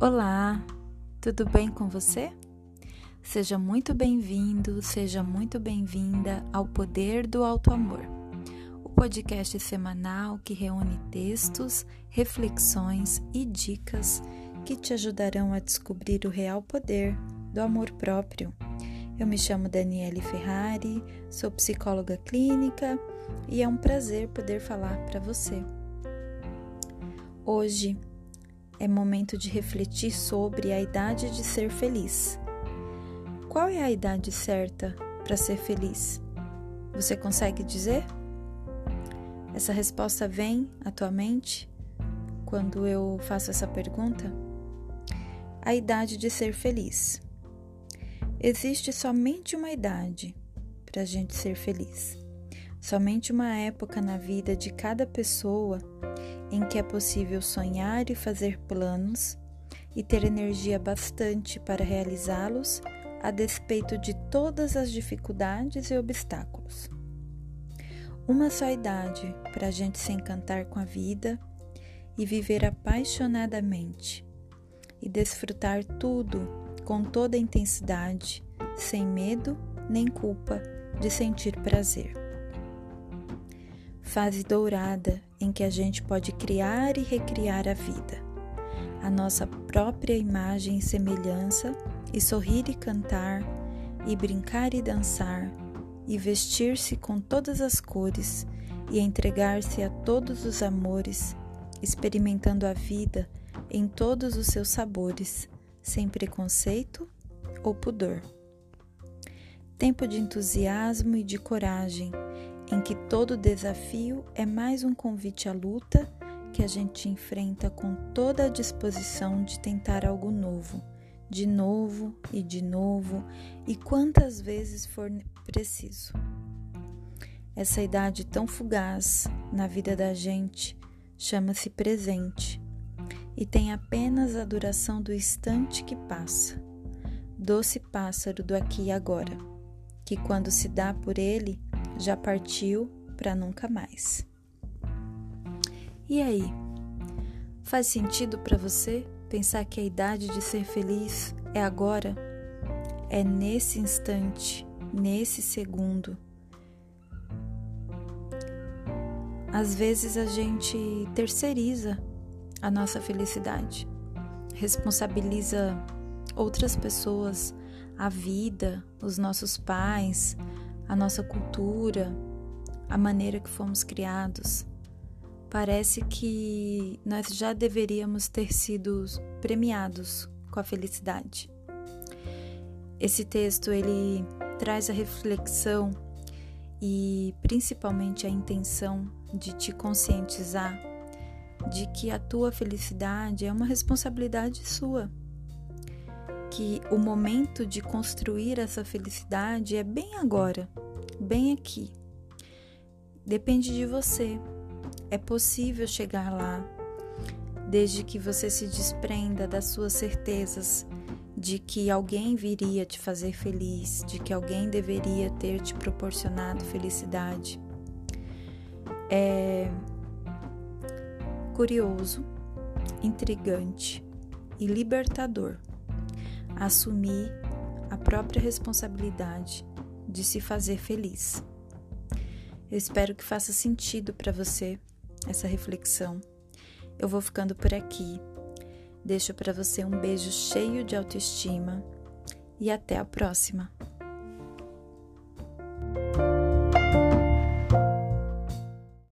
Olá, tudo bem com você? Seja muito bem-vindo, seja muito bem-vinda ao Poder do Alto Amor, o podcast semanal que reúne textos, reflexões e dicas que te ajudarão a descobrir o real poder do amor próprio. Eu me chamo Daniele Ferrari, sou psicóloga clínica e é um prazer poder falar para você. Hoje é momento de refletir sobre a idade de ser feliz. Qual é a idade certa para ser feliz? Você consegue dizer? Essa resposta vem à tua mente quando eu faço essa pergunta? A idade de ser feliz. Existe somente uma idade para a gente ser feliz. Somente uma época na vida de cada pessoa em que é possível sonhar e fazer planos e ter energia bastante para realizá-los, a despeito de todas as dificuldades e obstáculos. Uma só idade para a gente se encantar com a vida e viver apaixonadamente e desfrutar tudo com toda a intensidade, sem medo nem culpa de sentir prazer fase dourada em que a gente pode criar e recriar a vida, a nossa própria imagem e semelhança, e sorrir e cantar, e brincar e dançar, e vestir-se com todas as cores, e entregar-se a todos os amores, experimentando a vida em todos os seus sabores, sem preconceito ou pudor. Tempo de entusiasmo e de coragem em que todo desafio é mais um convite à luta que a gente enfrenta com toda a disposição de tentar algo novo, de novo e de novo, e quantas vezes for preciso. Essa idade tão fugaz na vida da gente chama-se presente e tem apenas a duração do instante que passa. Doce pássaro do aqui e agora, que quando se dá por ele, já partiu para nunca mais. E aí? Faz sentido para você pensar que a idade de ser feliz é agora? É nesse instante, nesse segundo. Às vezes a gente terceiriza a nossa felicidade, responsabiliza outras pessoas, a vida, os nossos pais, a nossa cultura, a maneira que fomos criados. Parece que nós já deveríamos ter sido premiados com a felicidade. Esse texto ele traz a reflexão e principalmente a intenção de te conscientizar de que a tua felicidade é uma responsabilidade sua que o momento de construir essa felicidade é bem agora, bem aqui. Depende de você. É possível chegar lá, desde que você se desprenda das suas certezas de que alguém viria te fazer feliz, de que alguém deveria ter te proporcionado felicidade. É curioso, intrigante e libertador assumir a própria responsabilidade de se fazer feliz. Eu espero que faça sentido para você essa reflexão. Eu vou ficando por aqui. Deixo para você um beijo cheio de autoestima e até a próxima.